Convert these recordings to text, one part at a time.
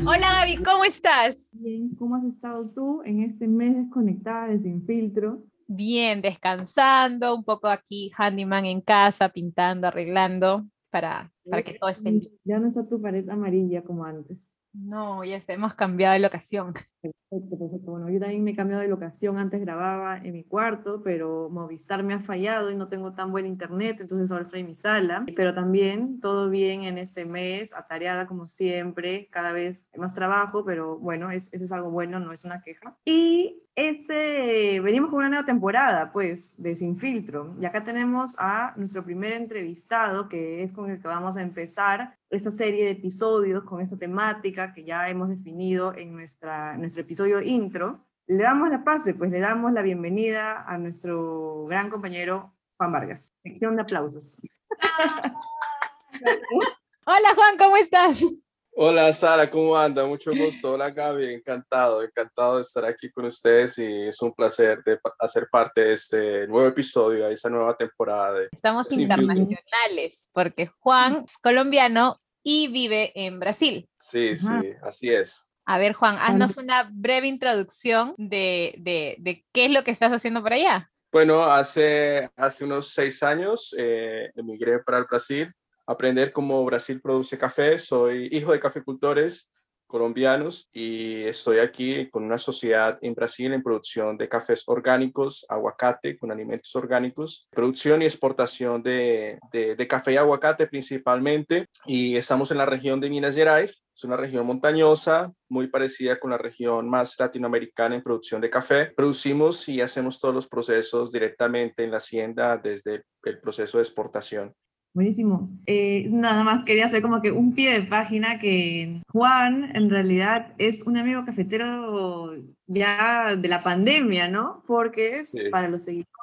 Hola Gaby, ¿cómo estás? Bien, ¿cómo has estado tú en este mes desconectada de Sin Filtro? Bien, descansando, un poco aquí handyman en casa, pintando, arreglando para, para que todo esté bien. Ya no está tu pared amarilla como antes. No, ya hemos cambiado de locación. Perfecto, perfecto. Bueno, yo también me he cambiado de locación. Antes grababa en mi cuarto, pero Movistar me ha fallado y no tengo tan buen internet, entonces ahora estoy en mi sala. Pero también todo bien en este mes, atareada como siempre, cada vez más trabajo, pero bueno, es, eso es algo bueno, no es una queja. Y este, venimos con una nueva temporada, pues, de Sin Filtro. Y acá tenemos a nuestro primer entrevistado, que es con el que vamos a empezar esta serie de episodios con esta temática que ya hemos definido en nuestra, nuestro episodio intro. Le damos la pase, pues le damos la bienvenida a nuestro gran compañero Juan Vargas. Sección de aplausos. Hola Juan, ¿cómo estás? Hola Sara, ¿cómo anda? Mucho gusto. Hola Gaby, encantado, encantado de estar aquí con ustedes y es un placer de hacer parte de este nuevo episodio, de esta nueva temporada. De Estamos internacionales porque Juan es colombiano y vive en Brasil. Sí, sí, así es. A ver Juan, haznos una breve introducción de, de, de, qué es lo que estás haciendo por allá. Bueno, hace, hace unos seis años eh, emigré para el Brasil aprender cómo Brasil produce café. Soy hijo de cafecultores colombianos y estoy aquí con una sociedad en Brasil en producción de cafés orgánicos, aguacate con alimentos orgánicos, producción y exportación de, de, café y aguacate principalmente. Y estamos en la región de Minas Gerais. Es una región montañosa, muy parecida con la región más latinoamericana en producción de café. Producimos y hacemos todos los procesos directamente en la hacienda desde el proceso de exportación. Buenísimo. Eh, nada más quería hacer como que un pie de página que Juan en realidad es un amigo cafetero ya de la pandemia, ¿no? Porque es para los seguidores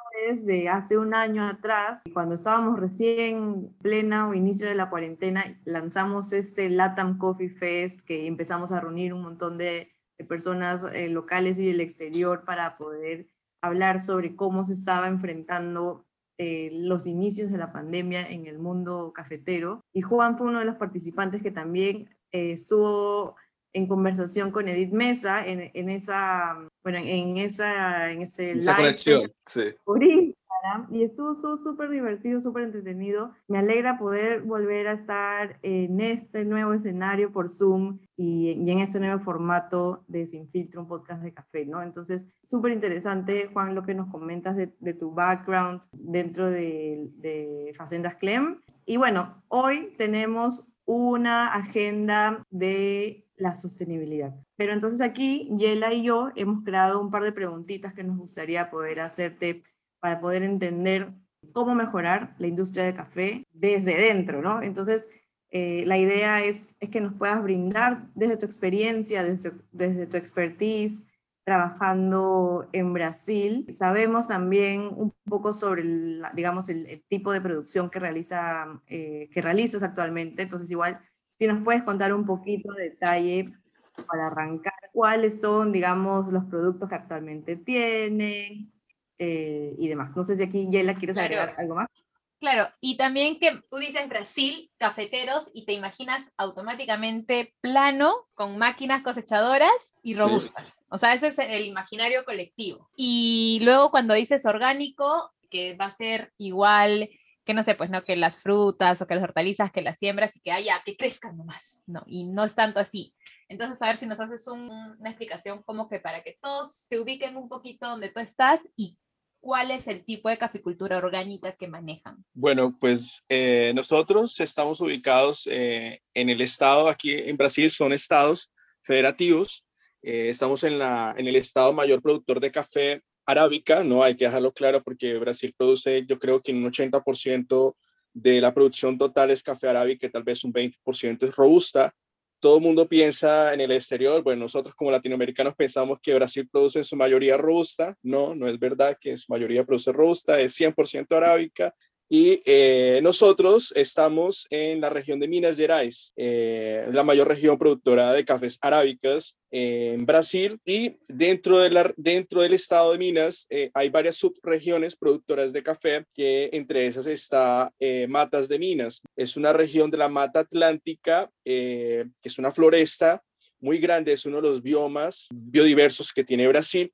de hace un año atrás, cuando estábamos recién plena o inicio de la cuarentena, lanzamos este Latam Coffee Fest que empezamos a reunir un montón de, personas eh, locales y del exterior para poder hablar sobre cómo se estaba enfrentando eh, los inicios de la pandemia en el mundo cafetero. Y Juan fue uno de los participantes que también eh, estuvo en conversación con Edith Mesa en, en esa, bueno, en esa, en ese esa conexión, sí y estuvo súper divertido, súper entretenido. Me alegra poder volver a estar en este nuevo escenario por Zoom y, en este nuevo formato de Sin Filtro, un podcast de café, ¿no? Entonces, súper interesante, Juan, lo que nos comentas de, tu background dentro de, de Facendas Clem. Y bueno, hoy tenemos una agenda de la sostenibilidad. Pero entonces aquí, Yela y yo hemos creado un par de preguntitas que nos gustaría poder hacerte para poder entender cómo mejorar la industria de café desde dentro, ¿no? Entonces, eh, la idea es, es que nos puedas brindar desde tu experiencia, desde, desde tu expertise, trabajando en Brasil. Sabemos también un poco sobre, el, digamos, el, tipo de producción que, realiza, eh, que realizas actualmente. Entonces, igual, si nos puedes contar un poquito de detalle para arrancar, cuáles son, digamos, los productos que actualmente tienen, eh, y demás. No sé si aquí, Yela, quieres agregar algo más. Claro, y también que tú dices Brasil, cafeteros, y te imaginas automáticamente plano, con máquinas cosechadoras y robustas. O sea, ese es el imaginario colectivo. Y luego cuando dices orgánico, que va a ser igual que no sé, pues no, que las frutas o que las hortalizas, que las siembras y que haya, que crezcan nomás, no, y no es tanto así. Entonces, a ver si nos haces una explicación como que para que todos se ubiquen un poquito donde tú estás y cuál es el tipo de caficultura orgánica que manejan. Bueno, pues eh, nosotros estamos ubicados eh, en el estado, aquí en Brasil son estados federativos, eh, estamos en, la, en el estado mayor productor de café arábica, ¿no? Hay que dejarlo claro porque Brasil produce, yo creo que un 80% de la producción total es café arábica, tal vez un 20% es robusta, todo el mundo piensa en el exterior, bueno, nosotros como latinoamericanos pensamos que Brasil produce en su mayoría robusta, no, no es verdad que en su mayoría produce robusta, es 100% arábica y eh, nosotros estamos en la región de Minas Gerais, eh, la mayor región productora de cafés arábicas en Brasil. Y dentro, de la, dentro del estado de Minas eh, hay varias subregiones productoras de café, que entre esas está Matas de Minas. Es una región de la Mata Atlántica, que es una floresta muy grande, es uno de los biomas biodiversos que tiene Brasil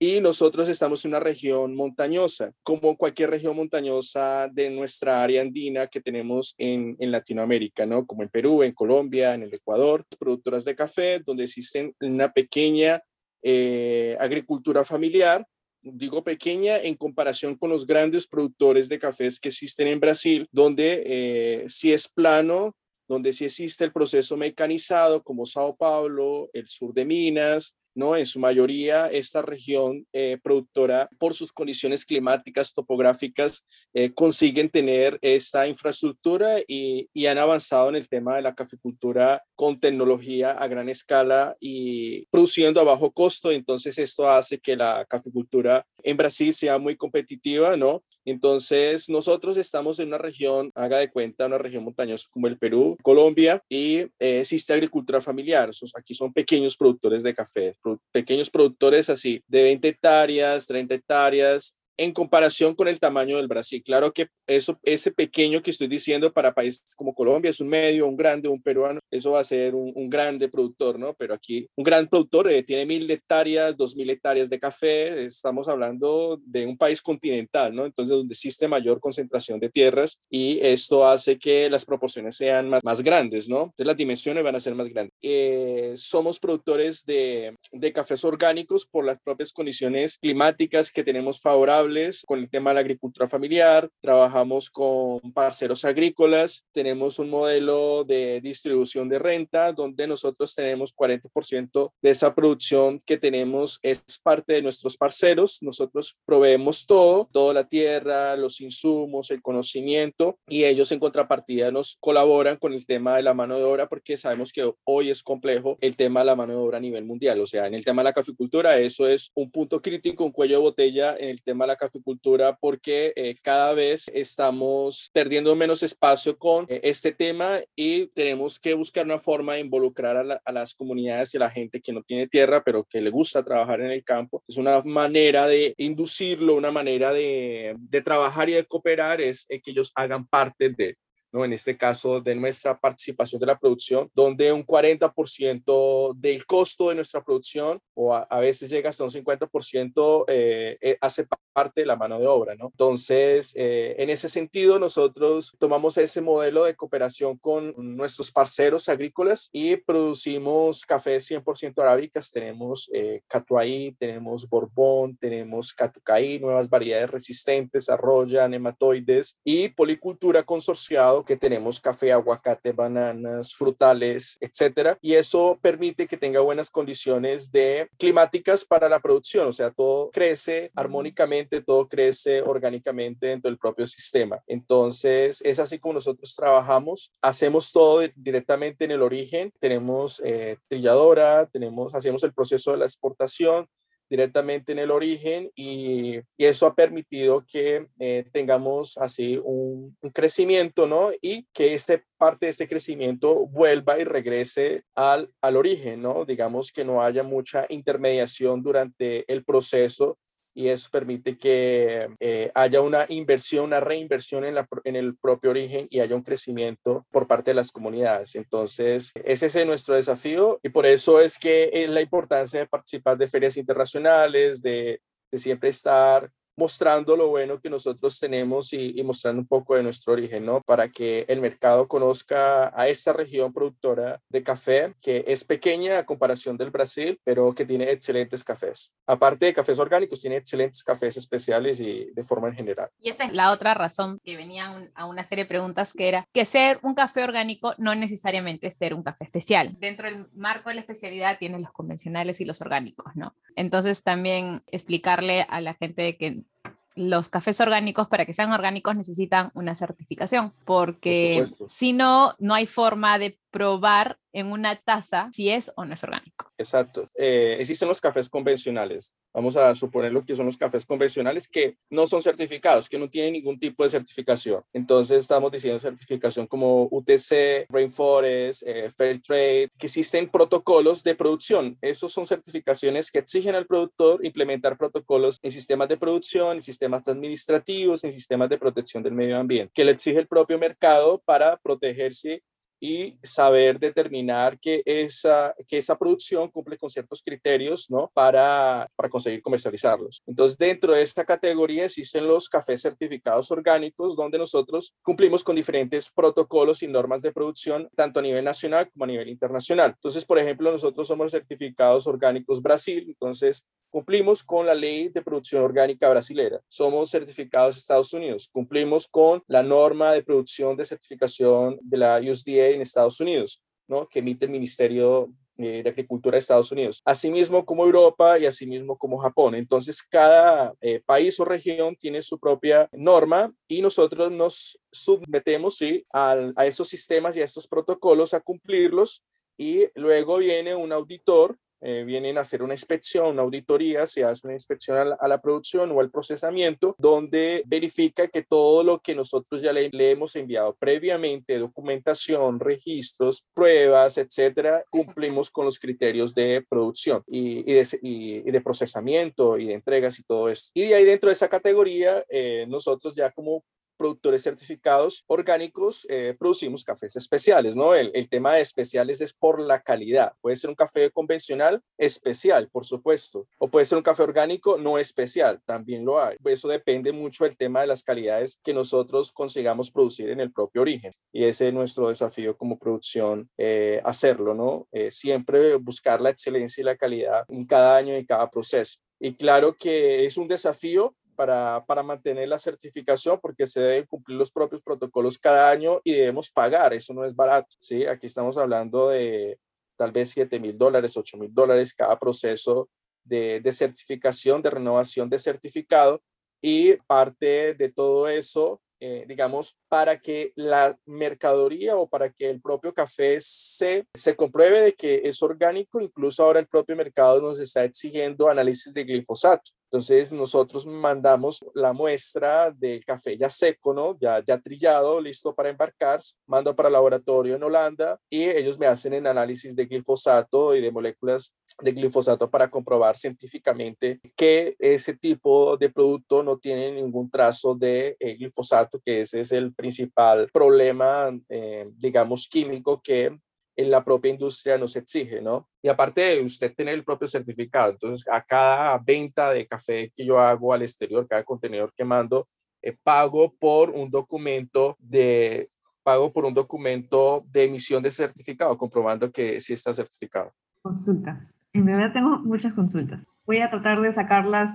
y nosotros estamos en una región montañosa, como cualquier región montañosa de nuestra área andina que tenemos en, en, Latinoamérica, ¿no? Como en Perú, en Colombia, en el Ecuador, productoras de café, donde existen una pequeña eh, agricultura familiar, digo pequeña en comparación con los grandes productores de cafés que existen en Brasil, donde eh, si es plano, donde sí existe el proceso mecanizado como Sao Paulo, el sur de Minas, ¿no? En su mayoría, esta región eh, productora, por sus condiciones climáticas, topográficas, eh, consiguen tener esta infraestructura y, y, han avanzado en el tema de la caficultura con tecnología a gran escala y produciendo a bajo costo. Entonces, esto hace que la caficultura en Brasil sea muy competitiva, ¿no? Entonces, nosotros estamos en una región, haga de cuenta, una región montañosa como el Perú, Colombia, y eh, existe agricultura familiar. Aquí son pequeños productores de café, pequeños productores así, de 20 hectáreas, 30 hectáreas, en comparación con el tamaño del Brasil. Claro que eso, ese pequeño que estoy diciendo para países como Colombia es un medio, un grande, un peruano, eso va a ser un, grande productor, ¿no? Pero aquí un gran productor eh, tiene mil hectáreas, dos mil hectáreas de café, estamos hablando de un país continental, ¿no? Entonces, donde existe mayor concentración de tierras y esto hace que las proporciones sean más, más grandes, ¿no? Entonces, las dimensiones van a ser más grandes. Eh, somos productores de, de cafés orgánicos por las propias condiciones climáticas que tenemos favorables con el tema de la agricultura familiar, trabajamos con parceros agrícolas, tenemos un modelo de distribución de renta donde nosotros tenemos 40% de esa producción que tenemos es parte de nuestros parceros, nosotros proveemos todo, toda la tierra, los insumos, el conocimiento y ellos en contrapartida nos colaboran con el tema de la mano de obra porque sabemos que hoy es complejo el tema de la mano de obra a nivel mundial, o sea, en el tema de la caficultura eso es un punto crítico, un cuello de botella en el tema de la caficultura porque eh, cada vez estamos perdiendo menos espacio con eh, este tema y tenemos que buscar una forma de involucrar a, las comunidades y a la gente que no tiene tierra, pero que le gusta trabajar en el campo. Es una manera de inducirlo, una manera de, de trabajar y de cooperar, es eh, que ellos hagan parte de, ¿no? En este caso de nuestra participación de la producción, donde un 40% del costo de nuestra producción o a, veces llega hasta un 50% eh, eh, hace parte de la mano de obra, ¿no? Entonces, eh, en ese sentido, nosotros tomamos ese modelo de cooperación con nuestros parceros agrícolas y producimos café 100% arábicas. Tenemos eh, Catuaí, tenemos Borbón, tenemos Catucaí, nuevas variedades resistentes, arroya, nematoides y policultura consorciado que tenemos café, aguacate, bananas, frutales, etcétera. Y eso permite que tenga buenas condiciones de climáticas para la producción. O sea, todo crece armónicamente, todo crece orgánicamente dentro del propio sistema. Entonces, es así como nosotros trabajamos. Hacemos todo directamente en el origen. Tenemos eh, trilladora, tenemos, hacemos el proceso de la exportación, directamente en el origen y, eso ha permitido que eh, tengamos así un, crecimiento, ¿no? Y que este, parte de este crecimiento vuelva y regrese al, al origen, ¿no? Digamos que no haya mucha intermediación durante el proceso y eso permite que eh, haya una inversión, una reinversión en, el propio origen y haya un crecimiento por parte de las comunidades. Entonces, ese es nuestro desafío y por eso es que es la importancia de participar de ferias internacionales, de siempre estar mostrando lo bueno que nosotros tenemos y, mostrando un poco de nuestro origen, ¿no? Para que el mercado conozca a esta región productora de café, que es pequeña a comparación del Brasil, pero que tiene excelentes cafés. Aparte de cafés orgánicos, tiene excelentes cafés especiales y de forma en general. Y esa es la otra razón que venía a una serie de preguntas que era que ser un café orgánico no necesariamente ser un café especial. Dentro del marco de la especialidad tienes los convencionales y los orgánicos, ¿no? Entonces también explicarle a la gente que los cafés orgánicos, para que sean orgánicos, necesitan una certificación, porque si no, no hay forma de probar en una taza si es o no es orgánico. Exacto. Eh, existen los cafés convencionales. Vamos a suponer lo que son los cafés convencionales que no son certificados, que no tienen ningún tipo de certificación. Entonces estamos diciendo certificación como UTC, Rainforest, eh, Fair Trade, que existen protocolos de producción. Esos son certificaciones que exigen al productor implementar protocolos en sistemas de producción, en sistemas administrativos, en sistemas de protección del medio ambiente, que le exige el propio mercado para protegerse y saber determinar que esa, que esa producción cumple con ciertos criterios ¿no? para, para conseguir comercializarlos. Entonces, dentro de esta categoría existen los cafés certificados orgánicos, donde nosotros cumplimos con diferentes protocolos y normas de producción, tanto a nivel nacional como a nivel internacional. Entonces, por ejemplo, nosotros somos certificados orgánicos Brasil, entonces Cumplimos con la ley de producción orgánica brasilera. Somos certificados Estados Unidos. Cumplimos con la norma de producción de certificación de la USDA en Estados Unidos, ¿no? que emite el Ministerio eh, de Agricultura de Estados Unidos. Asimismo como Europa y asimismo como Japón. Entonces, cada eh, país o región tiene su propia norma y nosotros nos sometemos ¿sí? a, a esos sistemas y a estos protocolos a cumplirlos y luego viene un auditor eh, vienen a hacer una inspección, una auditoría, se hace una inspección a la, producción o al procesamiento, donde verifica que todo lo que nosotros ya le, hemos enviado previamente, documentación, registros, pruebas, etcétera, cumplimos con los criterios de producción y, de, procesamiento y de entregas y todo eso. Y de ahí dentro de esa categoría, eh, nosotros ya como productores certificados orgánicos eh, producimos cafés especiales, ¿no? El, el, tema de especiales es por la calidad. Puede ser un café convencional especial, por supuesto, o puede ser un café orgánico no especial, también lo hay. Eso depende mucho del tema de las calidades que nosotros consigamos producir en el propio origen. Y ese es nuestro desafío como producción, eh, hacerlo, ¿no? Eh, siempre buscar la excelencia y la calidad en cada año y cada proceso. Y claro que es un desafío para, para, mantener la certificación porque se deben cumplir los propios protocolos cada año y debemos pagar, eso no es barato, ¿sí? Aquí estamos hablando de tal vez 7 mil dólares, 8 mil dólares cada proceso de, de certificación, de renovación de certificado y parte de todo eso eh, digamos, para que la mercadería o para que el propio café se, se compruebe de que es orgánico, incluso ahora el propio mercado nos está exigiendo análisis de glifosato. Entonces nosotros mandamos la muestra del café ya seco, ¿no? Ya, ya trillado, listo para embarcar, mando para laboratorio en Holanda y ellos me hacen el análisis de glifosato y de moléculas de glifosato para comprobar científicamente que ese tipo de producto no tiene ningún trazo de eh, glifosato, que ese es el principal problema, eh, digamos, químico que en la propia industria nos exige, ¿no? Y aparte de usted tener el propio certificado, entonces a cada venta de café que yo hago al exterior, cada contenedor que mando, eh, pago por un documento de pago por un documento de emisión de certificado, comprobando que sí está certificado. Consulta. En realidad tengo muchas consultas. Voy a tratar de sacarlas,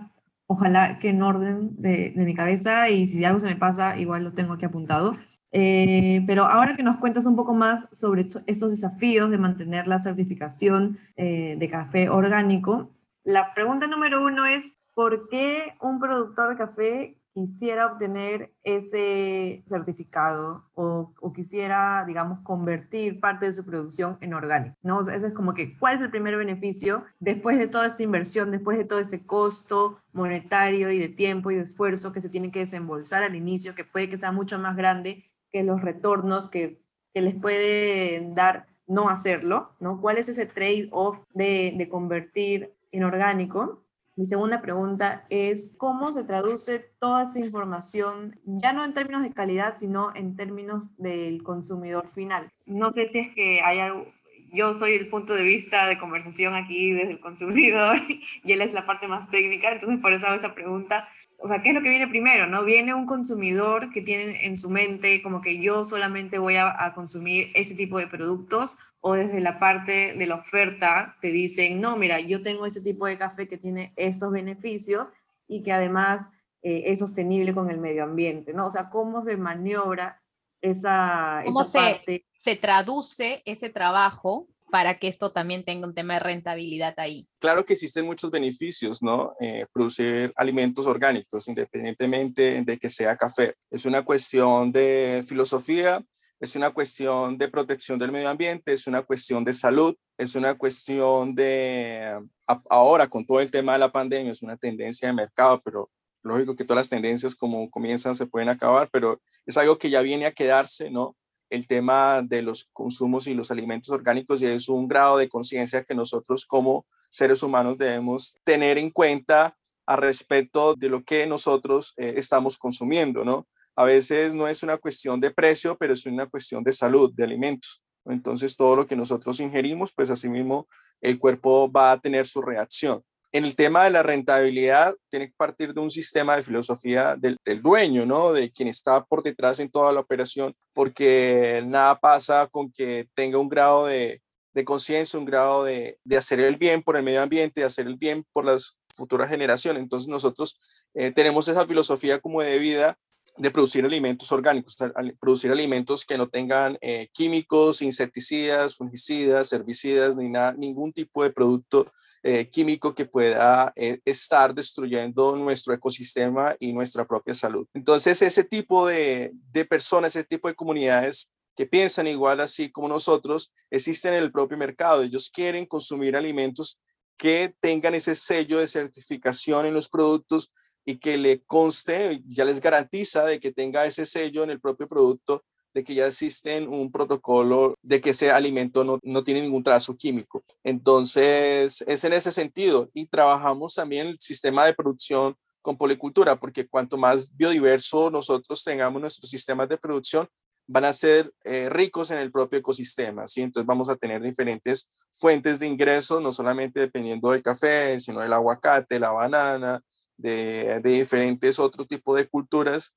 ojalá que en orden de, de mi cabeza y si algo se me pasa, igual lo tengo aquí apuntado. Eh, pero ahora que nos cuentas un poco más sobre estos desafíos de mantener la certificación eh, de café orgánico, la pregunta número uno es, ¿por qué un productor de café quisiera obtener ese certificado o, quisiera, digamos, convertir parte de su producción en orgánico, ¿no? ese es como que, ¿cuál es el primer beneficio después de toda esta inversión, después de todo este costo monetario y de tiempo y de esfuerzo que se tiene que desembolsar al inicio, que puede que sea mucho más grande que los retornos que, que les puede dar no hacerlo, ¿no? ¿Cuál es ese trade-off de, de convertir en orgánico? Mi segunda pregunta es, ¿cómo se traduce toda esta información, ya no en términos de calidad, sino en términos del consumidor final? No sé si es que hay algo, yo soy el punto de vista de conversación aquí desde el consumidor y él es la parte más técnica, entonces por eso hago esta pregunta o sea, ¿qué es lo que viene primero? ¿no? Viene un consumidor que tiene en su mente como que yo solamente voy a, consumir ese tipo de productos o desde la parte de la oferta te dicen, no, mira, yo tengo ese tipo de café que tiene estos beneficios y que además eh, es sostenible con el medio ambiente, ¿no? O sea, ¿cómo se maniobra esa, ¿Cómo se, se traduce ese trabajo para que esto también tenga un tema de rentabilidad ahí. Claro que existen muchos beneficios, ¿no? Eh, producir alimentos orgánicos, independientemente de que sea café. Es una cuestión de filosofía, es una cuestión de protección del medio ambiente, es una cuestión de salud, es una cuestión de, ahora con todo el tema de la pandemia, es una tendencia de mercado, pero lógico que todas las tendencias como comienzan se pueden acabar, pero es algo que ya viene a quedarse, ¿no? El tema de los consumos y los alimentos orgánicos y es un grado de conciencia que nosotros como seres humanos debemos tener en cuenta a respecto de lo que nosotros eh, estamos consumiendo, ¿no? A veces no es una cuestión de precio, pero es una cuestión de salud, de alimentos. Entonces, todo lo que nosotros ingerimos, pues asimismo el cuerpo va a tener su reacción. En el tema de la rentabilidad, tiene que partir de un sistema de filosofía del, dueño, ¿no? De quien está por detrás en toda la operación, porque nada pasa con que tenga un grado de, conciencia, un grado de, hacer el bien por el medio ambiente, de hacer el bien por las futuras generaciones. Entonces nosotros eh, tenemos esa filosofía como de vida de producir alimentos orgánicos, producir alimentos que no tengan eh, químicos, insecticidas, fungicidas, herbicidas, ni nada, ningún tipo de producto eh, químico que pueda eh, estar destruyendo nuestro ecosistema y nuestra propia salud. Entonces, ese tipo de, de personas, ese tipo de comunidades que piensan igual así como nosotros, existen en el propio mercado. Ellos quieren consumir alimentos que tengan ese sello de certificación en los productos y que le conste, ya les garantiza de que tenga ese sello en el propio producto, de que ya existe un protocolo de que ese alimento no, no tiene ningún trazo químico. Entonces, es en ese sentido. Y trabajamos también el sistema de producción con policultura, porque cuanto más biodiverso nosotros tengamos nuestros sistemas de producción, van a ser eh, ricos en el propio ecosistema, ¿sí? Entonces vamos a tener diferentes fuentes de ingresos, no solamente dependiendo del café, sino del aguacate, la banana, de, diferentes otros tipos de culturas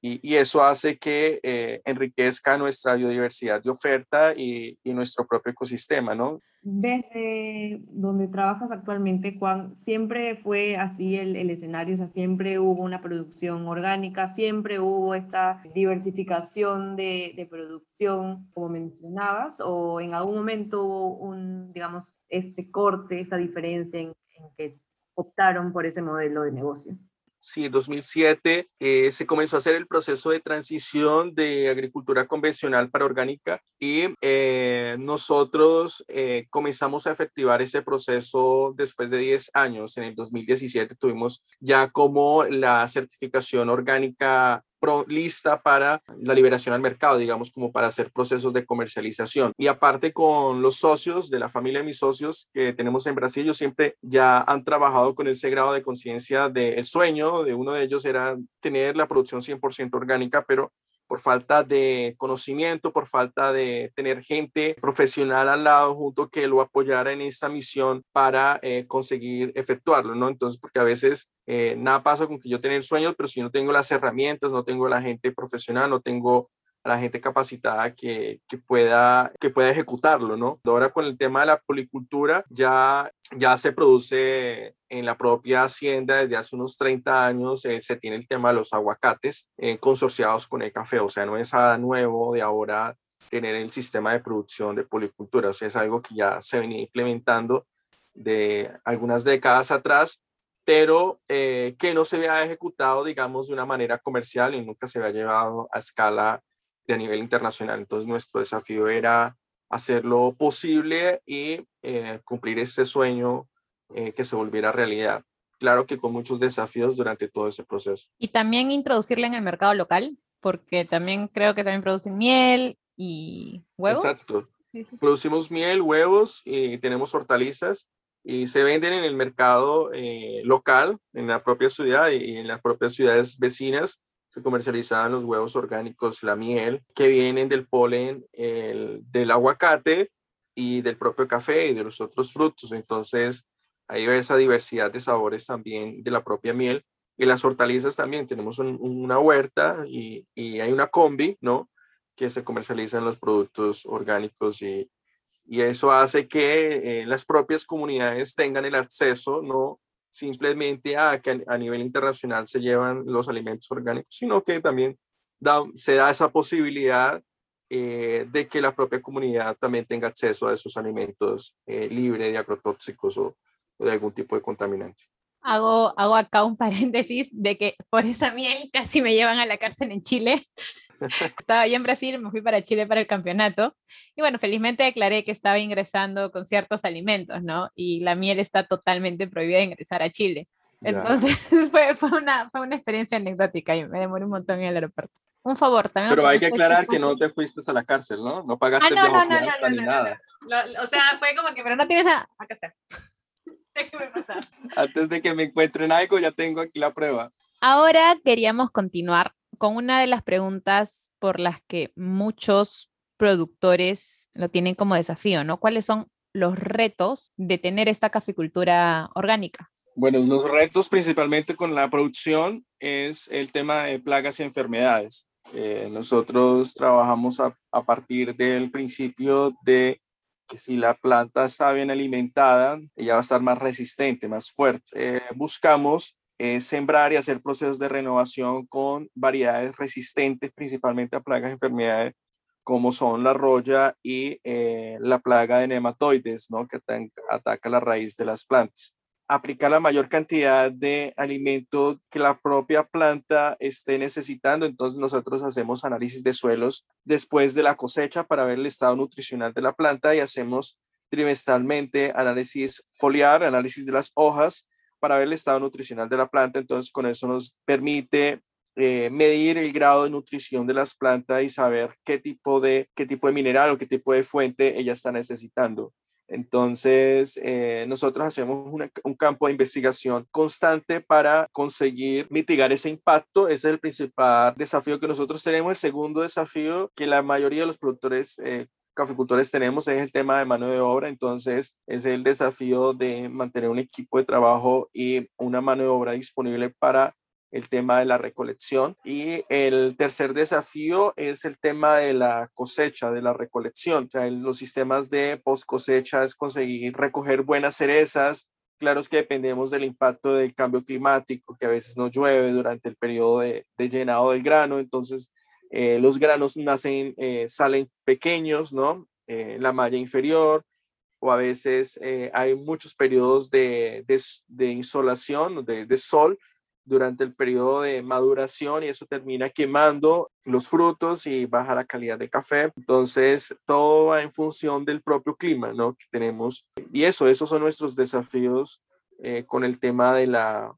y, eso hace que eh, enriquezca nuestra biodiversidad de oferta y, nuestro propio ecosistema, ¿no? Desde donde trabajas actualmente, Juan, ¿siempre fue así el, escenario? O sea, ¿siempre hubo una producción orgánica? ¿Siempre hubo esta diversificación de, de producción, como mencionabas? ¿O en algún momento hubo un, digamos, este corte, esta diferencia en, en que optaron por ese modelo de negocio. Sí, en 2007 eh, se comenzó a hacer el proceso de transición de agricultura convencional para orgánica y eh, nosotros eh, comenzamos a efectivar ese proceso después de 10 años. En el 2017 tuvimos ya como la certificación orgánica lista para la liberación al mercado, digamos, como para hacer procesos de comercialización. Y aparte con los socios de la familia de mis socios que tenemos en Brasil, ellos siempre ya han trabajado con ese grado de conciencia del sueño de uno de ellos era tener la producción 100% orgánica, pero por falta de conocimiento, por falta de tener gente profesional al lado junto que lo apoyara en esta misión para eh, conseguir efectuarlo, ¿no? Entonces, porque a veces eh, nada pasa con que yo tenga sueños, pero si no tengo las herramientas, no tengo la gente profesional, no tengo a la gente capacitada que, que, pueda, que pueda ejecutarlo, ¿no? Ahora con el tema de la policultura ya, ya se produce en la propia hacienda desde hace unos 30 años, eh, se tiene el tema de los aguacates eh, consorciados con el café, o sea, no es nada nuevo de ahora tener el sistema de producción de policultura, o sea, es algo que ya se venía implementando de algunas décadas atrás, pero eh, que no se había ejecutado, digamos, de una manera comercial y nunca se había llevado a escala de a nivel internacional. Entonces nuestro desafío era hacerlo posible y eh, cumplir ese sueño eh, que se volviera realidad. Claro que con muchos desafíos durante todo ese proceso. Y también introducirla en el mercado local, porque también creo que también producen miel y huevos. Exacto. Producimos miel, huevos y tenemos hortalizas y se venden en el mercado eh, local, en la propia ciudad y en las propias ciudades vecinas se comercializaban los huevos orgánicos, la miel, que vienen del polen el, del aguacate y del propio café y de los otros frutos. Entonces, hay esa diversidad de sabores también de la propia miel. Y las hortalizas también, tenemos una huerta y, y, hay una combi, ¿no? Que se comercializan los productos orgánicos y, y eso hace que eh, las propias comunidades tengan el acceso, ¿no? Simplemente a que a nivel internacional se llevan los alimentos orgánicos, sino que también da, se da esa posibilidad eh, de que la propia comunidad también tenga acceso a esos alimentos eh, de agrotóxicos o, de algún tipo de contaminante. Hago, hago acá un paréntesis de que por esa miel casi me llevan a la cárcel en Chile estaba allá en Brasil, me fui para Chile para el campeonato y bueno, felizmente declaré que estaba ingresando con ciertos alimentos, ¿no? Y la miel está totalmente prohibida de ingresar a Chile. Entonces fue, fue, una, fue una experiencia anecdótica y me demoré un montón en el aeropuerto. Un favor también. Pero hay que aclarar que no te fuiste a la cárcel, ¿no? No pagaste ah, no, no, no, ni nada. o sea, fue como que, pero no tienes nada que hacer. Déjeme pasar. Antes de que me encuentren algo, ya tengo aquí la prueba. Ahora queríamos continuar con una de las preguntas por las que muchos productores lo tienen como desafío, ¿no? ¿Cuáles son los retos de tener esta caficultura orgánica? Bueno, los retos principalmente con la producción es el tema de plagas y enfermedades. Eh, nosotros trabajamos a, partir del principio de que si la planta está bien alimentada, ella va a estar más resistente, más fuerte. Eh, buscamos eh, sembrar y hacer procesos de renovación con variedades resistentes, principalmente a plagas y enfermedades como son la roya y eh, la plaga de nematoides, ¿no? que ataca la raíz de las plantas. Aplicar la mayor cantidad de alimento que la propia planta esté necesitando. Entonces nosotros hacemos análisis de suelos después de la cosecha para ver el estado nutricional de la planta y hacemos trimestralmente análisis foliar, análisis de las hojas para ver el estado nutricional de la planta. Entonces con eso nos permite eh, medir el grado de nutrición de las plantas y saber qué tipo de, qué tipo de mineral o qué tipo de fuente ella está necesitando. Entonces, eh, nosotros hacemos un campo de investigación constante para conseguir mitigar ese impacto. Ese es el principal desafío que nosotros tenemos. El segundo desafío que la mayoría de los productores eh, caficultores tenemos es el tema de mano de obra. Entonces, es el desafío de mantener un equipo de trabajo y una mano de obra disponible para el tema de la recolección. Y el tercer desafío es el tema de la cosecha, de la recolección. O sea, los sistemas de post cosecha es conseguir recoger buenas cerezas. Claro es que dependemos del impacto del cambio climático, que a veces no llueve durante el periodo de, llenado del grano. Entonces, eh, los granos nacen, eh, salen pequeños, ¿no? Eh, la malla inferior, o a veces hay muchos periodos de, de, insolación, de, de sol, durante el periodo de maduración y eso termina quemando los frutos y baja la calidad de café. Entonces, todo va en función del propio clima, ¿no? Que tenemos. Y eso, esos son nuestros desafíos eh, con el tema de la,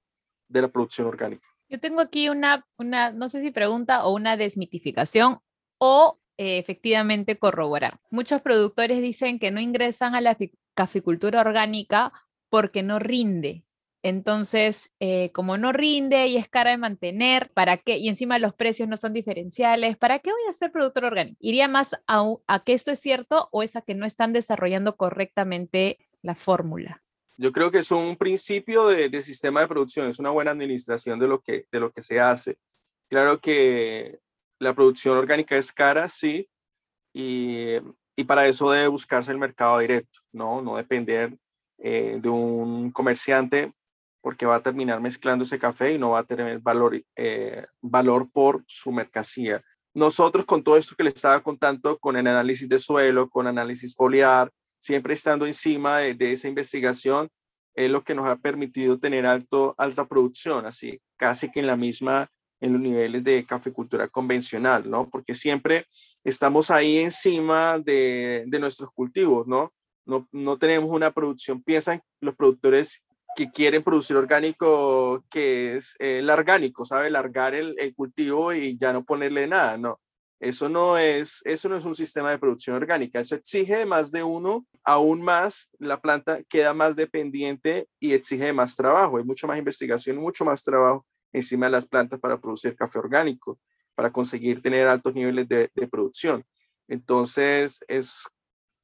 de la producción orgánica. Yo tengo aquí una, una, no sé si pregunta o una desmitificación o eh, efectivamente corroborar. Muchos productores dicen que no ingresan a la caficultura orgánica porque no rinde, entonces, eh, como no rinde y es cara de mantener, ¿para qué? Y encima los precios no son diferenciales, ¿para qué voy a ser productor orgánico? ¿Iría más a, a que esto es cierto o es a que no están desarrollando correctamente la fórmula? Yo creo que es un principio de, de, sistema de producción, es una buena administración de lo, que, de lo que se hace. Claro que la producción orgánica es cara, sí, y, y para eso debe buscarse el mercado directo, no, no depender eh, de un comerciante porque va a terminar mezclando ese café y no va a tener valor, eh, valor por su mercancía. Nosotros con todo esto que les estaba contando, con el análisis de suelo, con análisis foliar, siempre estando encima de, de esa investigación, es lo que nos ha permitido tener alto, alta producción, así casi que en la misma, en los niveles de cafecultura convencional, ¿no? Porque siempre estamos ahí encima de, de nuestros cultivos, ¿no? ¿no? No tenemos una producción, piensan los productores que quieren producir orgánico, que es el orgánico, ¿sabe? Largar el, el, cultivo y ya no ponerle nada, no. Eso no, es, eso no es un sistema de producción orgánica, eso exige más de uno, aún más la planta queda más dependiente y exige más trabajo, hay mucha más investigación, mucho más trabajo encima de las plantas para producir café orgánico, para conseguir tener altos niveles de, producción. Entonces, es,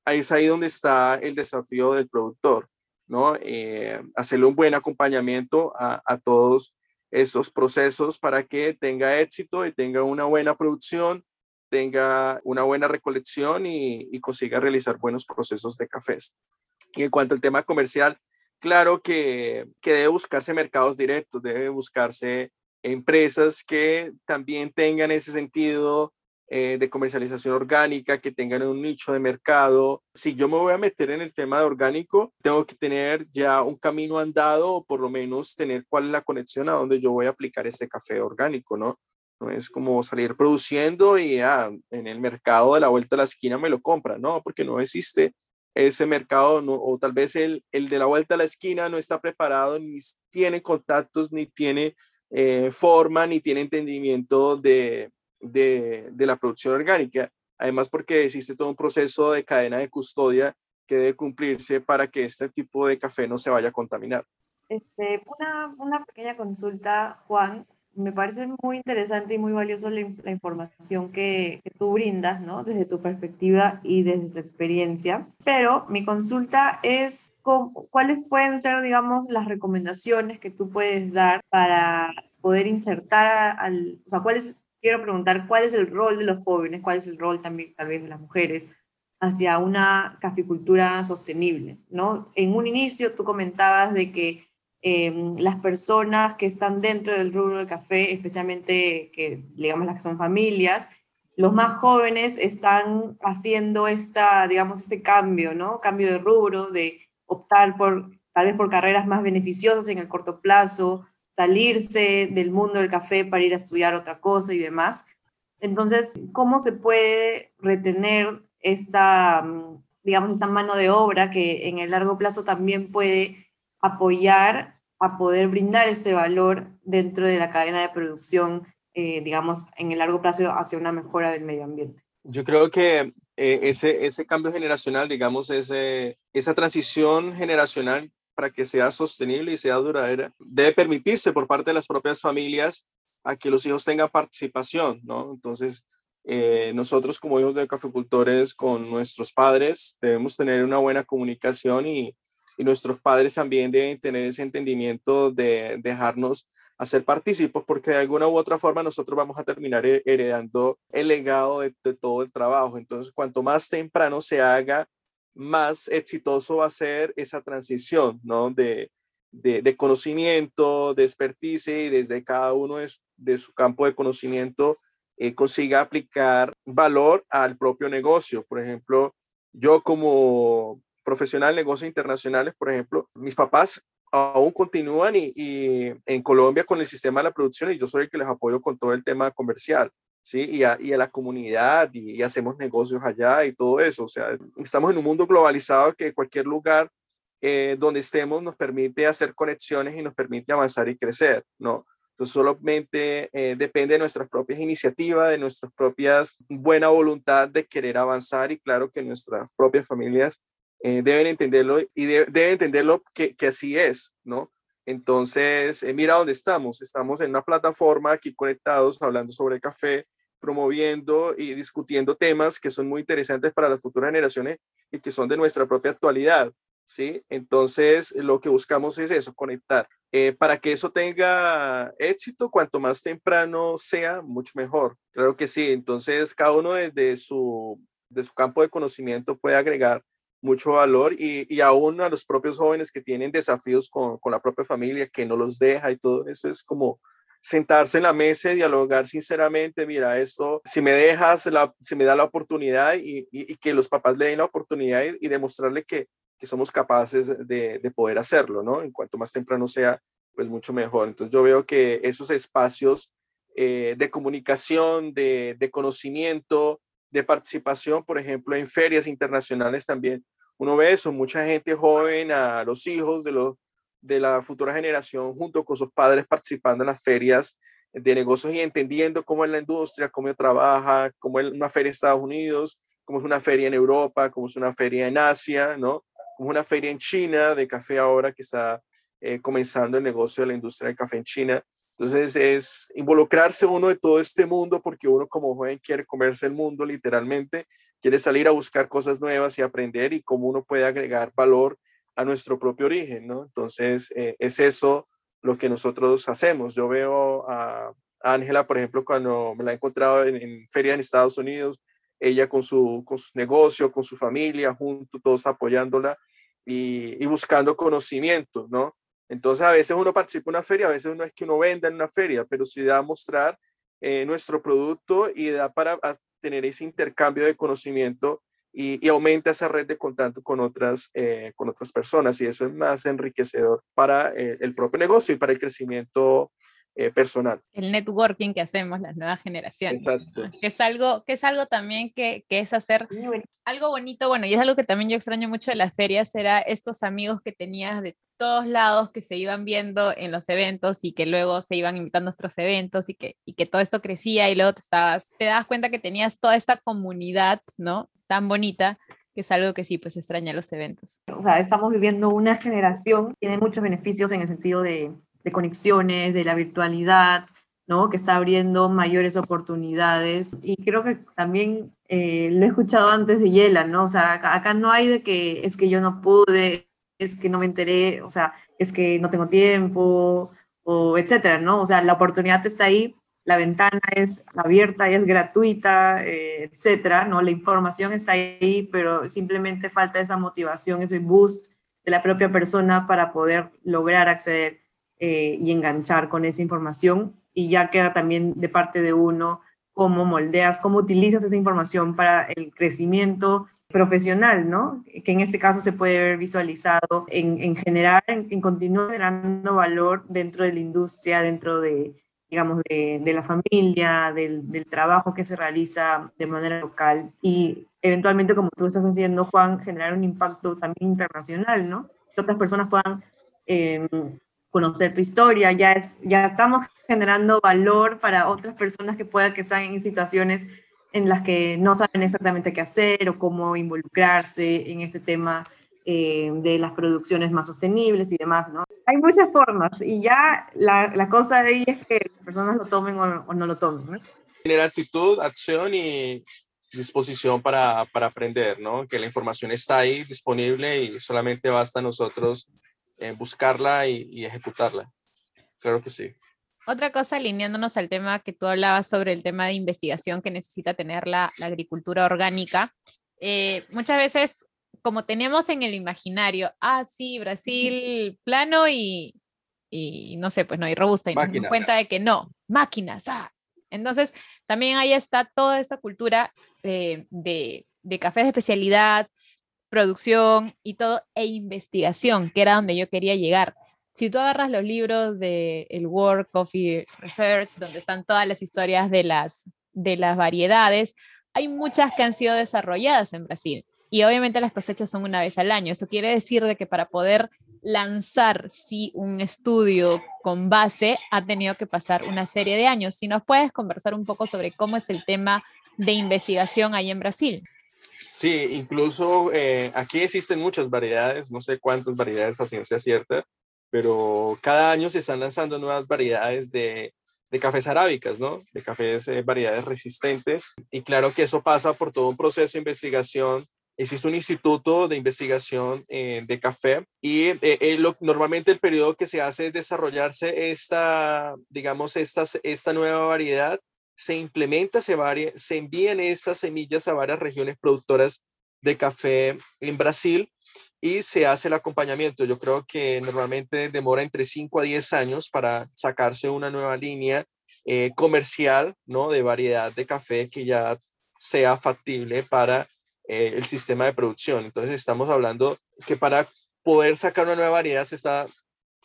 es ahí donde está el desafío del productor ¿no? Eh, hacerle un buen acompañamiento a, a, todos esos procesos para que tenga éxito y tenga una buena producción, tenga una buena recolección y, consiga realizar buenos procesos de cafés. Y en cuanto al tema comercial, claro que, que debe buscarse mercados directos, debe buscarse empresas que también tengan ese sentido eh, de comercialización orgánica, que tengan un nicho de mercado. Si yo me voy a meter en el tema de orgánico, tengo que tener ya un camino andado o por lo menos tener cuál es la conexión a donde yo voy a aplicar este café orgánico, ¿no? No es como salir produciendo y ah, en el mercado de la vuelta a la esquina me lo compran, no, porque no existe ese mercado o tal vez el, el, de la vuelta a la esquina no está preparado, ni tiene contactos, ni tiene eh, forma, ni tiene entendimiento de, de, de, la producción orgánica. Además, porque existe todo un proceso de cadena de custodia que debe cumplirse para que este tipo de café no se vaya a contaminar. Este, una, una pequeña consulta, Juan. Me parece muy interesante y muy valioso la, información que, que, tú brindas, ¿no? Desde tu perspectiva y desde tu experiencia. Pero mi consulta es, ¿cuáles pueden ser, digamos, las recomendaciones que tú puedes dar para poder insertar al, o sea, cuáles, quiero preguntar, cuál es el rol de los jóvenes, cuál es el rol también tal vez de las mujeres hacia una caficultura sostenible, ¿no? En un inicio tú comentabas de que Em, las personas que están dentro del rubro del café, especialmente que digamos las que son familias, los más jóvenes están haciendo esta, digamos, este cambio, ¿no? Cambio de rubro, de optar por tal vez por carreras más beneficiosas en el corto plazo, salirse del mundo del café para ir a estudiar otra cosa y demás. Entonces, ¿cómo se puede retener esta, mm, digamos, esta mano de obra que en el largo plazo también puede apoyar a poder brindar ese valor dentro de la cadena de producción, eh, digamos, en el largo plazo hacia una mejora del medio ambiente. Yo creo que eh, ese, ese cambio generacional, digamos, ese, esa transición generacional para que sea sostenible y sea duradera, debe permitirse por parte de las propias familias a que los hijos tengan participación, ¿no? Entonces, eh, nosotros como hijos de cafecultores con nuestros padres debemos tener una buena comunicación y, y nuestros padres también deben tener ese entendimiento de dejarnos hacer partícipes, porque de alguna u otra forma nosotros vamos a terminar heredando el legado de, todo el trabajo. Entonces, cuanto más temprano se haga, más exitoso va a ser esa transición, ¿no? De, de, conocimiento, de expertise y desde cada uno de, de su campo de conocimiento eh, consiga aplicar valor al propio negocio. Por ejemplo, yo como profesional, negocios internacionales, por ejemplo, mis papás aún continúan y, en Colombia con el sistema de la producción y yo soy el que les apoyo con todo el tema comercial. ¿sí? Y a, y a la comunidad y, hacemos negocios allá y todo eso. O sea, estamos en un mundo globalizado que cualquier lugar eh, donde estemos nos permite hacer conexiones y nos permite avanzar y crecer, ¿no? Entonces solamente eh, depende de nuestras propias iniciativas, de nuestras propias buena voluntad de querer avanzar y claro que nuestras propias familias eh, deben entenderlo y deben entenderlo que, que, así es, ¿no? Entonces, eh, mira dónde estamos. Estamos en una plataforma aquí conectados, hablando sobre café, promoviendo y discutiendo temas que son muy interesantes para las futuras generaciones y que son de nuestra propia actualidad, ¿sí? Entonces, lo que buscamos es eso, conectar. Eh, para que eso tenga éxito, cuanto más temprano sea, mucho mejor. Claro que sí. Entonces, cada uno desde su, de su campo de conocimiento puede agregar mucho valor y, y, aún a los propios jóvenes que tienen desafíos con, con, la propia familia, que no los deja y todo eso es como sentarse en la mesa y dialogar sinceramente, mira, esto, si me dejas, la, si me da la oportunidad y, y, que los papás le den la oportunidad y, demostrarle que, que, somos capaces de, de, poder hacerlo, ¿no? En cuanto más temprano sea, pues mucho mejor. Entonces yo veo que esos espacios eh, de comunicación, de, de conocimiento, de participación, por ejemplo, en ferias internacionales también, uno ve eso, mucha gente joven, a los hijos de, los, de la futura generación, junto con sus padres participando en las ferias de negocios y entendiendo cómo es la industria, cómo trabaja, cómo es una feria en Estados Unidos, cómo es una feria en Europa, cómo es una feria en Asia, ¿no? Como una feria en China de café ahora que está eh, comenzando el negocio de la industria del café en China. Entonces es involucrarse uno de todo este mundo porque uno como joven quiere comerse el mundo literalmente, quiere salir a buscar cosas nuevas y aprender y cómo uno puede agregar valor a nuestro propio origen, ¿no? Entonces eh, es eso lo que nosotros hacemos. Yo veo a Ángela, por ejemplo, cuando me la he encontrado en, en feria en Estados Unidos, ella con su, con su negocio, con su familia, junto, todos apoyándola y, y buscando conocimiento, ¿no? Entonces, a veces uno participa en una feria, a veces no es que uno venda en una feria, pero sí da a mostrar eh, nuestro producto y da para tener ese intercambio de conocimiento y, aumenta esa red de contacto con otras, eh, con otras personas y eso es más enriquecedor para eh, el propio negocio y para el crecimiento personal. El networking que hacemos las nuevas generaciones, que es algo que es algo también que, que es hacer algo bonito, bueno, y es algo que también yo extraño mucho de las ferias, era estos amigos que tenías de todos lados que se iban viendo en los eventos y que luego se iban invitando a nuestros eventos y que, y que todo esto crecía y luego te estabas, te das cuenta que tenías toda esta comunidad, ¿no? Tan bonita, que es algo que sí, pues extraña los eventos. O sea, estamos viviendo una generación, tiene muchos beneficios en el sentido de, de conexiones, de la virtualidad, ¿no? Que está abriendo mayores oportunidades. Y creo que también eh, lo he escuchado antes de Yela, ¿no? O sea, acá, no hay de que es que yo no pude, es que no me enteré, o sea, es que no tengo tiempo, o etcétera, ¿no? O sea, la oportunidad está ahí, la ventana es abierta y es gratuita, eh, etcétera, ¿no? La información está ahí, pero simplemente falta esa motivación, ese boost de la propia persona para poder lograr acceder eh, y enganchar con esa información. Y ya queda también de parte de uno cómo moldeas, cómo utilizas esa información para el crecimiento profesional, ¿no? Que en este caso se puede ver visualizado en, en generar, en, continuar generando valor dentro de la industria, dentro de, digamos, de, la familia, del, trabajo que se realiza de manera local y eventualmente, como tú estás diciendo, Juan, generar un impacto también internacional, ¿no? Que otras personas puedan eh, conocer tu historia, ya, es, ya estamos generando valor para otras personas que puedan que están en situaciones en las que no saben exactamente qué hacer o cómo involucrarse en ese tema eh, de las producciones más sostenibles y demás, ¿no? Hay muchas formas y ya la, la cosa de ahí es que las personas lo tomen o, o no lo tomen, ¿no? Tener actitud, acción y disposición para, para, aprender, ¿no? Que la información está ahí disponible y solamente basta nosotros buscarla y, ejecutarla. Claro que sí. Otra cosa, alineándonos al tema que tú hablabas sobre el tema de investigación que necesita tener la, agricultura orgánica, eh, muchas veces, como tenemos en el imaginario, ah, sí, Brasil plano y, y no sé, pues no, y robusta, y nos damos cuenta de que no, máquinas, ah. Entonces, también ahí está toda esta cultura eh, de, de café de especialidad, producción y todo, e investigación, que era donde yo quería llegar. Si tú agarras los libros de el World Coffee Research, donde están todas las historias de las, de las variedades, hay muchas que han sido desarrolladas en Brasil. Y obviamente las cosechas son una vez al año. Eso quiere decir de que para poder lanzar sí un estudio con base ha tenido que pasar una serie de años. Si nos puedes conversar un poco sobre cómo es el tema de investigación ahí en Brasil. Sí, incluso eh, aquí existen muchas variedades, no sé cuántas variedades a ciencia cierta, pero cada año se están lanzando nuevas variedades de, de cafés arábicas, ¿no? De cafés, eh, variedades resistentes. Y claro que eso pasa por todo un proceso de investigación. Existe un instituto de investigación eh, de café y lo, normalmente el periodo que se hace es desarrollarse esta, digamos, esta, esta nueva variedad se implementa, se, se envían esas semillas a varias regiones productoras de café en Brasil y se hace el acompañamiento. Yo creo que normalmente demora entre 5 a 10 años para sacarse una nueva línea eh, comercial ¿no? de variedad de café que ya sea factible para eh, el sistema de producción. Entonces estamos hablando que para poder sacar una nueva variedad se está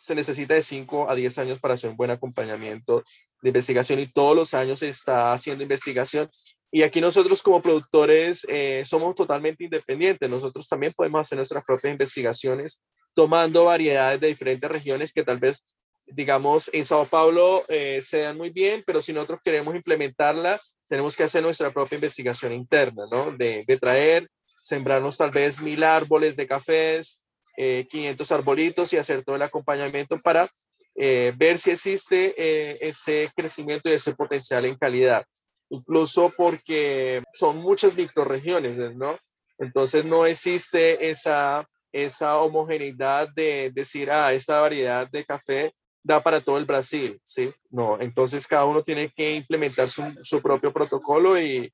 se necesita de 5 a 10 años para hacer un buen acompañamiento de investigación y todos los años se está haciendo investigación. Y aquí nosotros como productores eh, somos totalmente independientes. Nosotros también podemos hacer nuestras propias investigaciones tomando variedades de diferentes regiones que tal vez, digamos, en Sao Paulo eh, muy bien, pero si nosotros queremos implementarla, tenemos que hacer nuestra propia investigación interna, ¿no? De, de traer, sembrarnos tal vez mil árboles de cafés, 500 eh, arbolitos y hacer todo el acompañamiento para eh, ver si existe eh, ese crecimiento y ese potencial en calidad. Incluso porque son muchas microregiones, ¿no? Entonces no existe esa, esa homogeneidad de decir, ah, esta variedad de café da para todo el Brasil, ¿sí? No, entonces cada uno tiene que implementar su, su propio protocolo y,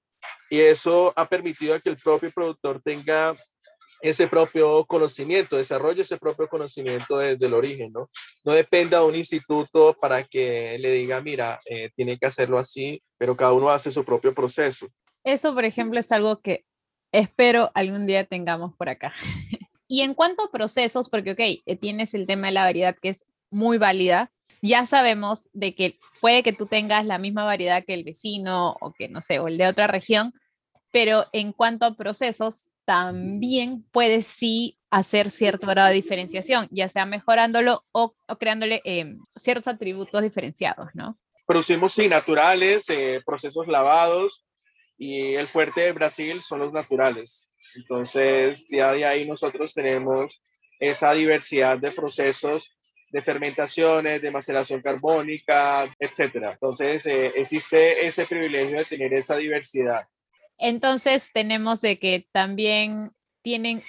y eso ha permitido que el propio productor tenga ese propio conocimiento, desarrolle ese propio conocimiento desde el origen, ¿no? No dependa de un instituto para que le diga, mira, eh, tiene que hacerlo así, pero cada uno hace su propio proceso. Eso, por ejemplo, es algo que espero algún día tengamos por acá. y en cuanto a procesos, porque, ok, eh, tienes el tema de la variedad que es muy válida, ya sabemos de que puede que tú tengas la misma variedad que el vecino o que, no sé, o el de otra región, pero en cuanto a procesos, también puedes sí hacer cierto grado de diferenciación, ya sea mejorándolo o, creándole em, ciertos atributos diferenciados, ¿no? Producimos, sí, naturales, eh, procesos lavados, y el fuerte de Brasil son los naturales. Entonces, día de ahí nosotros tenemos esa diversidad de procesos de fermentaciones, de maceración carbónica, etcétera. Entonces, eh, existe ese privilegio de tener esa diversidad. Entonces, tenemos de que también tienen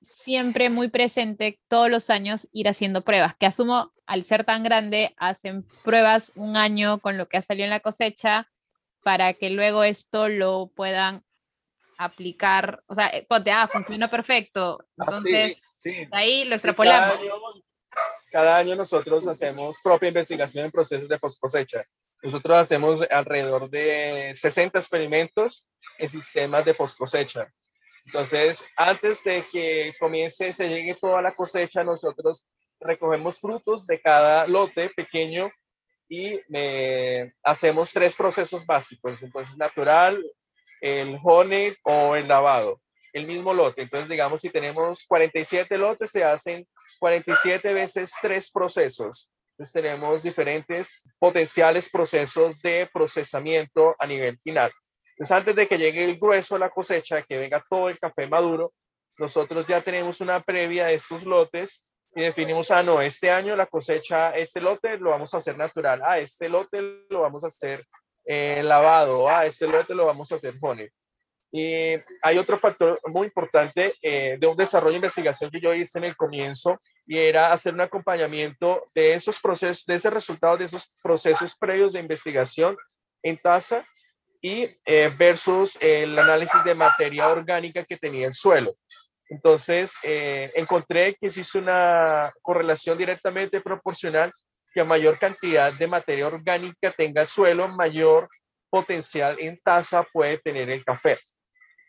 siempre muy presente todos los años ir haciendo pruebas, que asumo al ser tan grande, hacen pruebas un año con lo que ha salido en la cosecha para que luego esto lo puedan aplicar, o sea, eh, ponte, ah, funcionó perfecto, ah, entonces ahí lo extrapolamos. cada, año, nosotros hacemos propia investigación en procesos de post cosecha. Nosotros hacemos alrededor de 60 experimentos en sistemas de post cosecha. Entonces, antes de que comience, se llegue toda la cosecha, nosotros recogemos frutos de cada lote pequeño y hacemos tres procesos básicos. Entonces, natural, el honey o el lavado, el mismo lote. Entonces, digamos, si tenemos 47 lotes, se hacen 47 veces tres procesos. Entonces, tenemos diferentes potenciales procesos de procesamiento a nivel final. Entonces, antes de que llegue el grueso de la cosecha, que venga todo el café maduro, nosotros ya tenemos una previa de estos lotes y definimos, ah, no, este año la cosecha, este lote lo vamos a hacer natural, ah, este lote lo vamos a hacer eh, lavado, ah, este lote lo vamos a hacer honey. Y hay otro factor muy importante eh, de un desarrollo de investigación que yo hice en el comienzo y era hacer un acompañamiento de esos procesos, de ese resultado de esos procesos previos de investigación en taza y eh, versus el análisis de materia orgánica que tenía el suelo. Entonces, encontré que existe una correlación directamente proporcional que a mayor cantidad de materia orgánica tenga el suelo, mayor potencial en taza puede tener el café.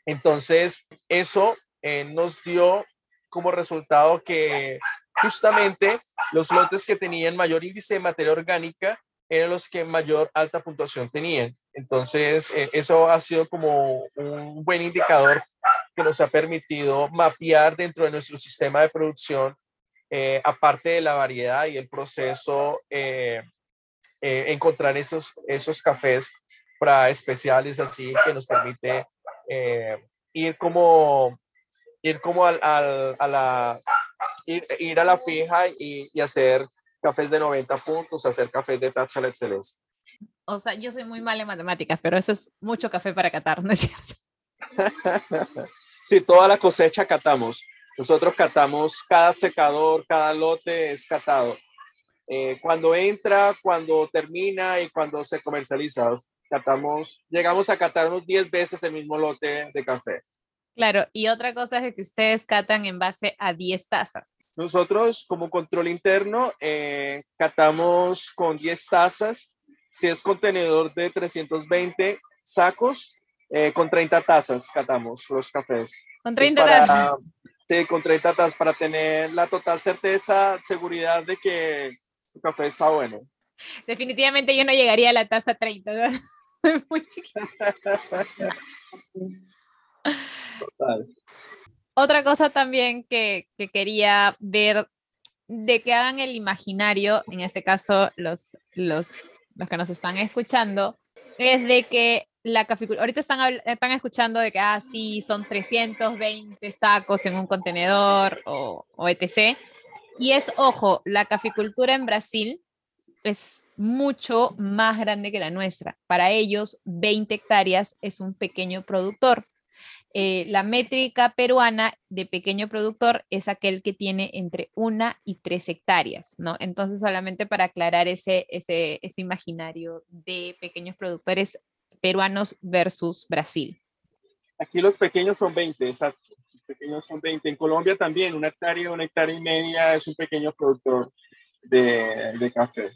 Entonces, eso eh, nos dio como resultado que justamente los lotes que tenían mayor índice de materia orgánica eran los que mayor alta puntuación tenían. Entonces, eh, eso ha sido como un buen indicador que nos ha permitido mapear dentro de nuestro sistema de producción eh, aparte de la variedad y el proceso, eh, encontrar esos, esos cafés para especiales así que nos permite ir como, ir como al, al, a la, ir, a la fija y, y, hacer cafés de 90 puntos, hacer cafés de tacha la excelencia. O sea, yo soy muy mal en matemáticas, pero eso es mucho café para catar, ¿no es cierto? sí, toda la cosecha catamos. Nosotros catamos cada secador, cada lote es catado. Eh, cuando entra, cuando termina y cuando se comercializa, catamos, llegamos a catar unos 10 veces el mismo lote de café. Claro, y otra cosa es que ustedes catan en base a 10 tazas. Nosotros como control interno eh, catamos con 10 tazas. Si es contenedor de 320 sacos, eh, con 30 tazas catamos los cafés. Con 30 tazas. Sí, con 30 tazas para tener la total certeza, seguridad de que el café está bueno. Definitivamente yo no llegaría a la taza 30, Muy chiquita. Total. Otra cosa también que, que, quería ver, de que hagan el imaginario, en este caso los, los, los que nos están escuchando, es de que la caficultura, ahorita están, están escuchando de que, ah, sí, son 320 sacos en un contenedor o, o etc. Y es, ojo, la caficultura en Brasil es mucho más grande que la nuestra. Para ellos, 20 hectáreas es un pequeño productor. Eh, la métrica peruana de pequeño productor es aquel que tiene entre una y tres hectáreas, ¿no? Entonces, solamente para aclarar ese, ese, imaginario de pequeños productores, peruanos versus Brasil. Aquí los pequeños son 20, exacto. Pequeños son 20. En Colombia también, una hectárea, una hectárea y media es un pequeño productor de, de café.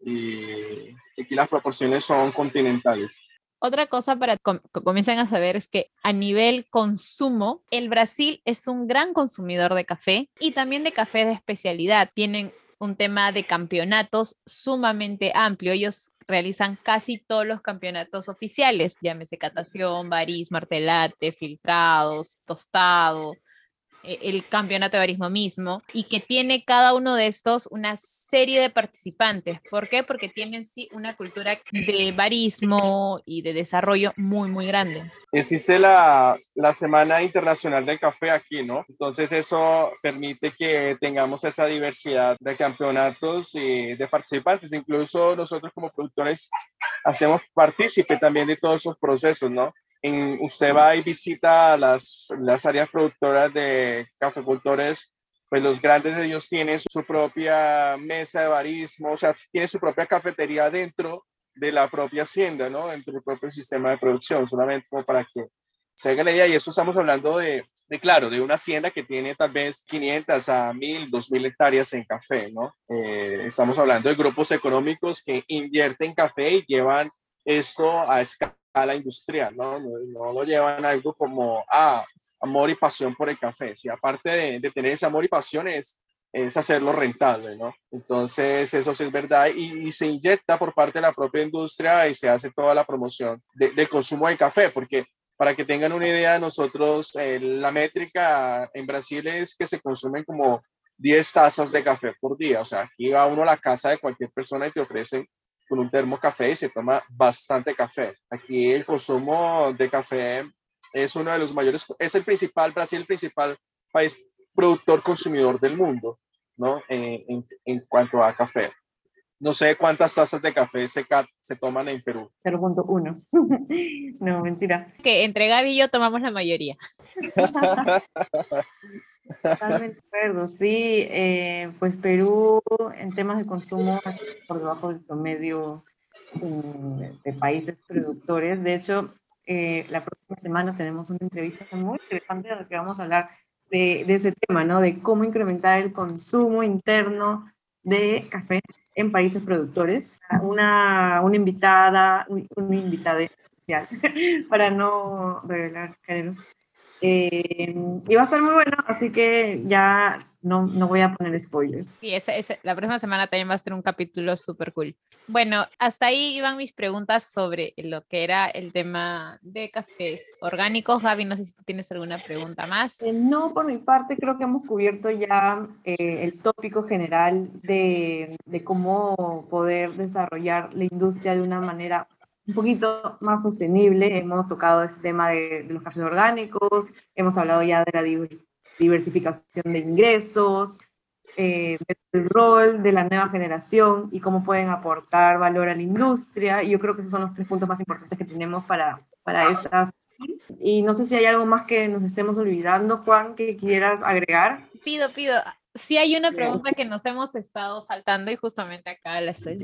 Y aquí las proporciones son continentales. Otra cosa para que comiencen a saber es que a nivel consumo, el Brasil es un gran consumidor de café y también de café de especialidad. Tienen un tema de campeonatos sumamente amplio. Ellos realizan casi todos los campeonatos oficiales, llámese catación, barís, martelate, filtrados, tostado, el campeonato de barismo mismo y que tiene cada uno de estos una serie de participantes. ¿Por qué? Porque tienen sí una cultura de barismo y de desarrollo muy, muy grande. Existe la, la Semana Internacional del Café aquí, ¿no? Entonces eso permite que tengamos esa diversidad de campeonatos y de participantes. Incluso nosotros como productores hacemos partícipe también de todos esos procesos, ¿no? En, usted va y visita las, las áreas productoras de cafecultores pues los grandes de ellos tienen su propia mesa de barismo, o sea, tienen su propia cafetería dentro de la propia hacienda, ¿no? Dentro del propio sistema de producción, solamente como para que se haga la idea. Y eso estamos hablando de, de, claro, de una hacienda que tiene tal vez 500 a 1000, 2000 hectáreas en café, ¿no? Eh, estamos hablando de grupos económicos que invierten café y llevan esto a escala industrial, ¿no? No, no lo llevan a algo como, ah, amor y pasión por el café. Si aparte de, de, tener ese amor y pasión es, es hacerlo rentable, ¿no? Entonces, eso sí es verdad y, se inyecta por parte de la propia industria y se hace toda la promoción de, de consumo de café, porque para que tengan una idea, nosotros, eh, la métrica en Brasil es que se consumen como 10 tazas de café por día. O sea, aquí va uno a la casa de cualquier persona y te ofrece con un termo café y se toma bastante café. Aquí el consumo de café es uno de los mayores, es el principal, Brasil, el principal país productor consumidor del mundo, ¿no? En, en, en cuanto a café. No sé cuántas tazas de café se, se toman en Perú. 0.1. no, mentira. Que entre Gaby y yo tomamos la mayoría. Totalmente de acuerdo, sí. Eh, pues Perú en temas de consumo está por debajo del promedio um, de países productores. De hecho, eh, la próxima semana tenemos una entrevista muy interesante en la que vamos a hablar de, ese tema, ¿no? De cómo incrementar el consumo interno de café en países productores. Una, una invitada, una invitada especial, para no revelar géneros, eh, y va a ser muy bueno, así que ya no, no voy a poner spoilers. Sí, ese, ese, la próxima semana también va a ser un capítulo súper cool. Bueno, hasta ahí iban mis preguntas sobre lo que era el tema de cafés orgánicos. Gaby, no sé si tú tienes alguna pregunta más. Eh, no, por mi parte, creo que hemos cubierto ya eh, el tópico general de, de cómo poder desarrollar la industria de una manera un poquito más sostenible. Hemos tocado este tema de, de, los cafés orgánicos, hemos hablado ya de la diversificación de ingresos, eh, del rol de la nueva generación y cómo pueden aportar valor a la industria. Y yo creo que esos son los tres puntos más importantes que tenemos para, para estas. Y no sé si hay algo más que nos estemos olvidando, Juan, que quieras agregar. Pido, pido. Sí hay una pregunta que nos hemos estado saltando y justamente acá la estoy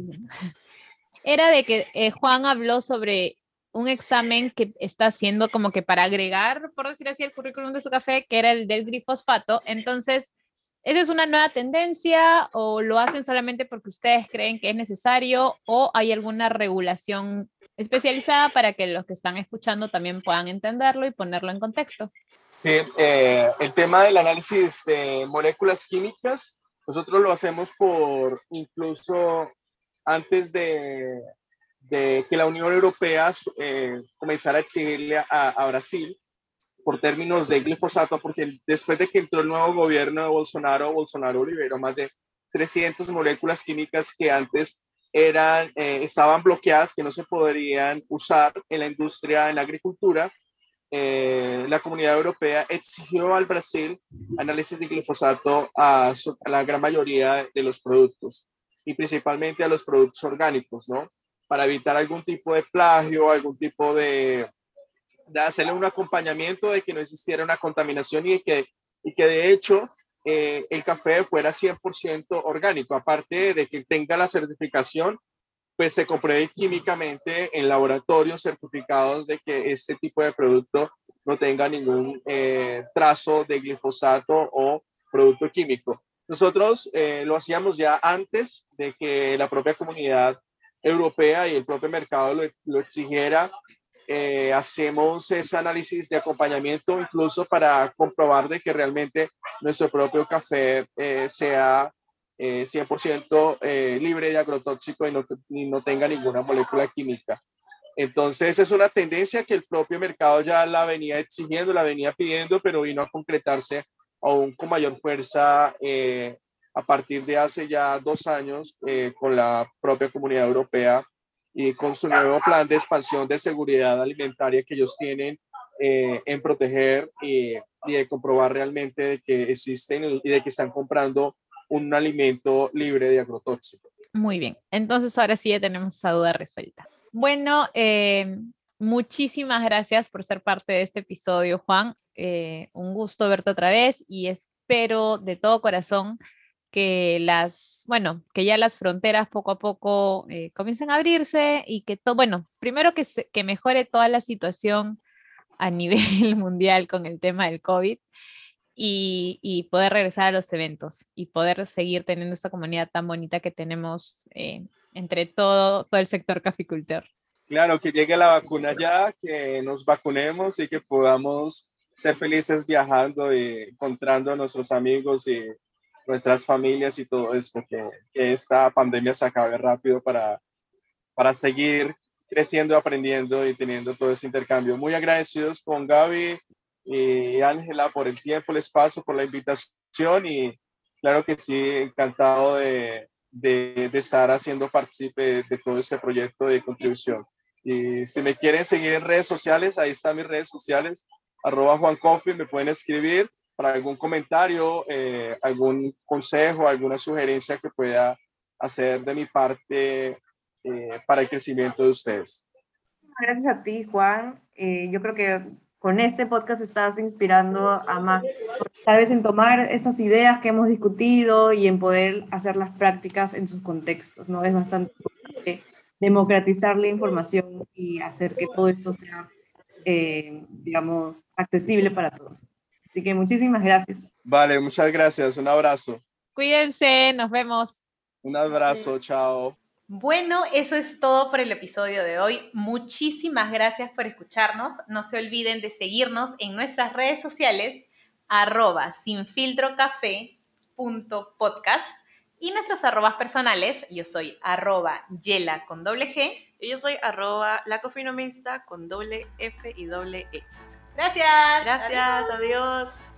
era de que eh, Juan habló sobre un examen que está haciendo como que para agregar, por decir así, el currículum de su café, que era el del glifosfato. Entonces, ¿esa es una nueva tendencia o lo hacen solamente porque ustedes creen que es necesario o hay alguna regulación especializada para que los que están escuchando también puedan entenderlo y ponerlo en contexto? Sí, eh, el tema del análisis de moléculas químicas, nosotros lo hacemos por incluso antes de, de que la Unión Europea eh, comenzara a exigirle a, a, Brasil por términos de glifosato, porque después de que entró el nuevo gobierno de Bolsonaro, Bolsonaro liberó más de 300 moléculas químicas que antes eran, eh, estaban bloqueadas, que no se podrían usar en la industria, en la agricultura. Eh, la comunidad europea exigió al Brasil análisis de glifosato a, a la gran mayoría de los productos y principalmente a los productos orgánicos, ¿no? Para evitar algún tipo de plagio, algún tipo de, de hacerle un acompañamiento de que no existiera una contaminación y que, y que de hecho eh, el café fuera 100% orgánico, aparte de que tenga la certificación, pues se compruebe químicamente en laboratorios certificados de que este tipo de producto no tenga ningún eh, trazo de glifosato o producto químico. Nosotros eh, lo hacíamos ya antes de que la propia comunidad europea y el propio mercado lo, lo exigiera. Eh, hacemos ese análisis de acompañamiento incluso para comprobar de que realmente nuestro propio café eh, sea 100% eh, libre de agrotóxico y no, y no tenga ninguna molécula química. Entonces es una tendencia que el propio mercado ya la venía exigiendo, la venía pidiendo, pero vino a concretarse aún con mayor fuerza eh, a partir de hace ya dos años eh, con la propia comunidad europea y con su nuevo plan de expansión de seguridad alimentaria que ellos tienen eh, en proteger y, de comprobar realmente que existen y de que están comprando un alimento libre de agrotóxicos. Muy bien, entonces ahora sí ya tenemos esa duda resuelta. Bueno, eh, muchísimas gracias por ser parte de este episodio, Juan. Eh, un gusto verte otra vez y espero de todo corazón que las, bueno, que ya las fronteras poco a poco eh, comiencen a abrirse y que todo, bueno, primero que, que mejore toda la situación a nivel mundial con el tema del COVID y, y, poder regresar a los eventos y poder seguir teniendo esta comunidad tan bonita que tenemos eh, entre todo, todo el sector caficultor. Claro, que llegue la vacuna ya, que nos vacunemos y que podamos ser felices viajando y encontrando a nuestros amigos y nuestras familias y todo esto, que, que esta pandemia se acabe rápido para, para seguir creciendo, aprendiendo y teniendo todo ese intercambio. Muy agradecidos con Gaby y Ángela por el tiempo, el espacio, por la invitación y claro que sí, encantado de, de, de estar haciendo partícipe de, todo este proyecto de contribución. Y si me quieren seguir en redes sociales, ahí están mis redes sociales, arroba Juan Coffee, me pueden escribir para algún comentario, eh, algún consejo, alguna sugerencia que pueda hacer de mi parte eh, para el crecimiento de ustedes. Gracias a ti, Juan. Eh, yo creo que con este podcast estás inspirando a más, tal vez en tomar estas ideas que hemos discutido y en poder hacer las prácticas en sus contextos, ¿no? Es bastante importante democratizar la información y hacer que todo esto sea, digamos, accesible para todos. Así que muchísimas gracias. Vale, muchas gracias. Un abrazo. Cuídense, nos vemos. Un abrazo, chao. Bueno, eso es todo por el episodio de hoy. Muchísimas gracias por escucharnos. No se olviden de seguirnos en nuestras redes sociales, arroba sinfiltrocafé.podcast y nuestros arrobas personales. Yo soy arroba yela con doble G. Y yo soy arroba lacofinomista con doble F y doble E. Gracias. Gracias, adiós.